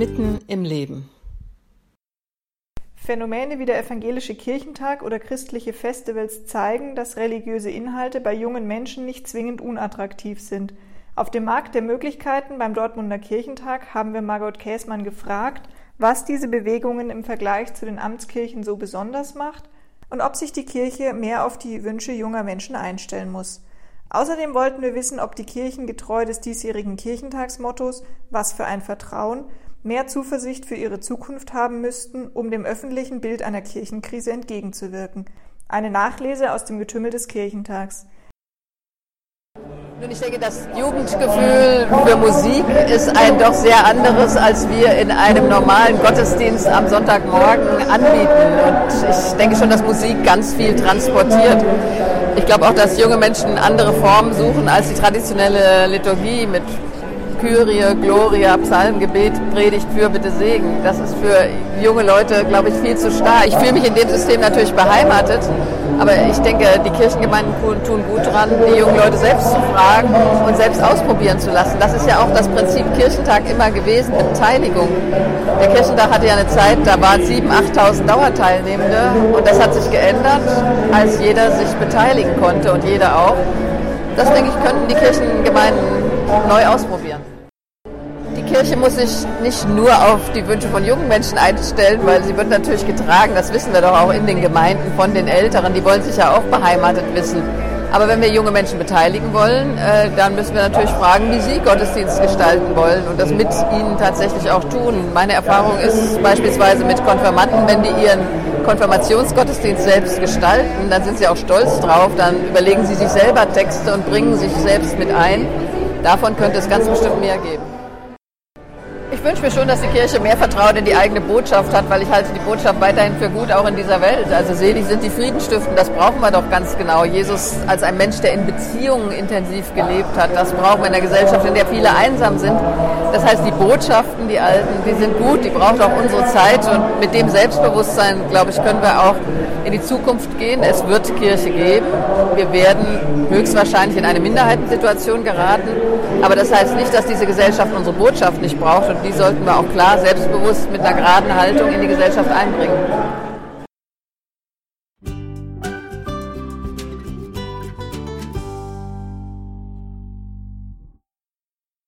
Mitten im Leben. Phänomene wie der evangelische Kirchentag oder christliche Festivals zeigen, dass religiöse Inhalte bei jungen Menschen nicht zwingend unattraktiv sind. Auf dem Markt der Möglichkeiten beim Dortmunder Kirchentag haben wir Margot Käßmann gefragt, was diese Bewegungen im Vergleich zu den Amtskirchen so besonders macht und ob sich die Kirche mehr auf die Wünsche junger Menschen einstellen muss. Außerdem wollten wir wissen, ob die Kirchen getreu des diesjährigen Kirchentagsmottos Was für ein Vertrauen mehr Zuversicht für ihre Zukunft haben müssten, um dem öffentlichen Bild einer Kirchenkrise entgegenzuwirken. Eine Nachlese aus dem Getümmel des Kirchentags. Nun, ich denke, das Jugendgefühl für Musik ist ein doch sehr anderes, als wir in einem normalen Gottesdienst am Sonntagmorgen anbieten. Und ich denke schon, dass Musik ganz viel transportiert. Ich glaube auch, dass junge Menschen andere Formen suchen als die traditionelle Liturgie mit Kyrie, Gloria, Psalmgebet, Predigt für bitte Segen. Das ist für junge Leute, glaube ich, viel zu starr. Ich fühle mich in dem System natürlich beheimatet, aber ich denke, die Kirchengemeinden tun gut dran, die jungen Leute selbst zu fragen und selbst ausprobieren zu lassen. Das ist ja auch das Prinzip Kirchentag immer gewesen, Beteiligung. Der Kirchentag hatte ja eine Zeit, da waren 7.000, 8.000 Dauerteilnehmende und das hat sich geändert, als jeder sich beteiligen konnte und jeder auch. Das, denke ich, könnten die Kirchengemeinden neu ausprobieren. Die Kirche muss sich nicht nur auf die Wünsche von jungen Menschen einstellen, weil sie wird natürlich getragen, das wissen wir doch auch in den Gemeinden von den Älteren, die wollen sich ja auch beheimatet wissen. Aber wenn wir junge Menschen beteiligen wollen, äh, dann müssen wir natürlich fragen, wie sie Gottesdienst gestalten wollen und das mit ihnen tatsächlich auch tun. Meine Erfahrung ist beispielsweise mit Konfirmanden, wenn die ihren Konfirmationsgottesdienst selbst gestalten, dann sind sie auch stolz drauf, dann überlegen sie sich selber Texte und bringen sich selbst mit ein. Davon könnte es ganz bestimmt mehr geben. Ich wünsche mir schon, dass die Kirche mehr Vertrauen in die eigene Botschaft hat, weil ich halte die Botschaft weiterhin für gut, auch in dieser Welt. Also selig sind die Friedenstiften, das brauchen wir doch ganz genau. Jesus als ein Mensch, der in Beziehungen intensiv gelebt hat, das brauchen wir in der Gesellschaft, in der viele einsam sind. Das heißt, die Botschaften, die alten, die sind gut, die brauchen auch unsere Zeit und mit dem Selbstbewusstsein, glaube ich, können wir auch in die Zukunft gehen. Es wird Kirche geben. Wir werden höchstwahrscheinlich in eine Minderheitensituation geraten, aber das heißt nicht, dass diese Gesellschaft unsere Botschaft nicht braucht und die sollten wir auch klar selbstbewusst mit einer geraden Haltung in die Gesellschaft einbringen.